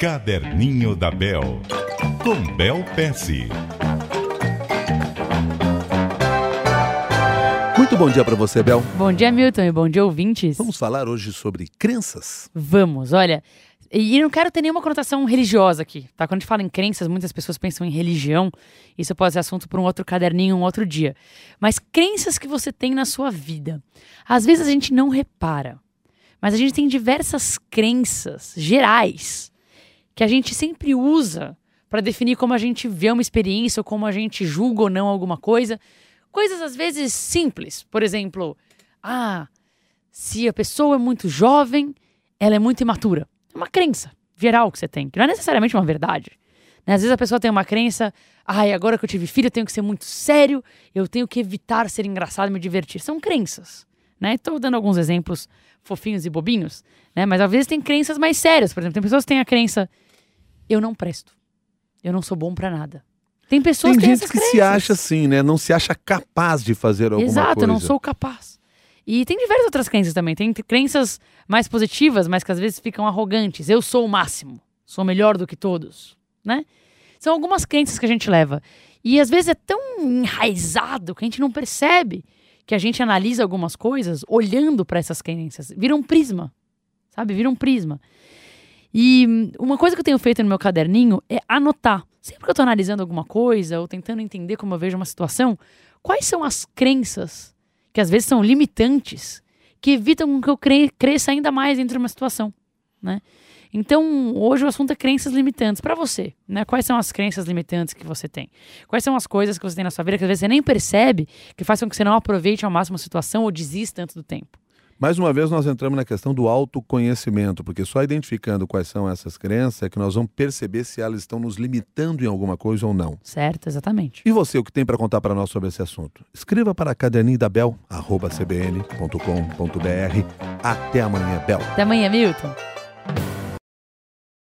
Caderninho da Bel, com Bel Pesce. Muito bom dia para você, Bel. Bom dia, Milton, e bom dia, ouvintes. Vamos falar hoje sobre crenças. Vamos, olha. E não quero ter nenhuma conotação religiosa aqui, tá? Quando a gente fala em crenças, muitas pessoas pensam em religião. Isso pode ser assunto para um outro caderninho, um outro dia. Mas crenças que você tem na sua vida. Às vezes a gente não repara, mas a gente tem diversas crenças gerais que a gente sempre usa para definir como a gente vê uma experiência ou como a gente julga ou não alguma coisa. Coisas às vezes simples. Por exemplo, ah, se a pessoa é muito jovem, ela é muito imatura. É uma crença geral que você tem, que não é necessariamente uma verdade. Né? Às vezes a pessoa tem uma crença, ai, ah, agora que eu tive filho, eu tenho que ser muito sério, eu tenho que evitar ser engraçado e me divertir. São crenças. Né? Estou dando alguns exemplos fofinhos e bobinhos, né? mas às vezes tem crenças mais sérias. Por exemplo, tem pessoas que têm a crença eu não presto. Eu não sou bom para nada. Tem pessoas Tem que gente que se acha assim, né? Não se acha capaz de fazer alguma Exato, coisa. eu não sou capaz. E tem diversas outras crenças também. Tem crenças mais positivas, mas que às vezes ficam arrogantes. Eu sou o máximo. Sou melhor do que todos, né? São algumas crenças que a gente leva. E às vezes é tão enraizado que a gente não percebe que a gente analisa algumas coisas olhando para essas crenças. Vira um prisma, sabe? Vira um prisma. E uma coisa que eu tenho feito no meu caderninho é anotar. Sempre que eu estou analisando alguma coisa ou tentando entender como eu vejo uma situação, quais são as crenças que às vezes são limitantes que evitam que eu cre cresça ainda mais dentro de uma situação, né? Então, hoje o assunto é crenças limitantes para você, né? Quais são as crenças limitantes que você tem? Quais são as coisas que você tem na sua vida que às vezes você nem percebe, que fazem com que você não aproveite ao máximo a situação ou desista antes do tempo? Mais uma vez, nós entramos na questão do autoconhecimento, porque só identificando quais são essas crenças é que nós vamos perceber se elas estão nos limitando em alguma coisa ou não. Certo, exatamente. E você, o que tem para contar para nós sobre esse assunto? Escreva para caderninho da Bel, arroba cbn.com.br. Até amanhã, Bel. Até amanhã, Milton.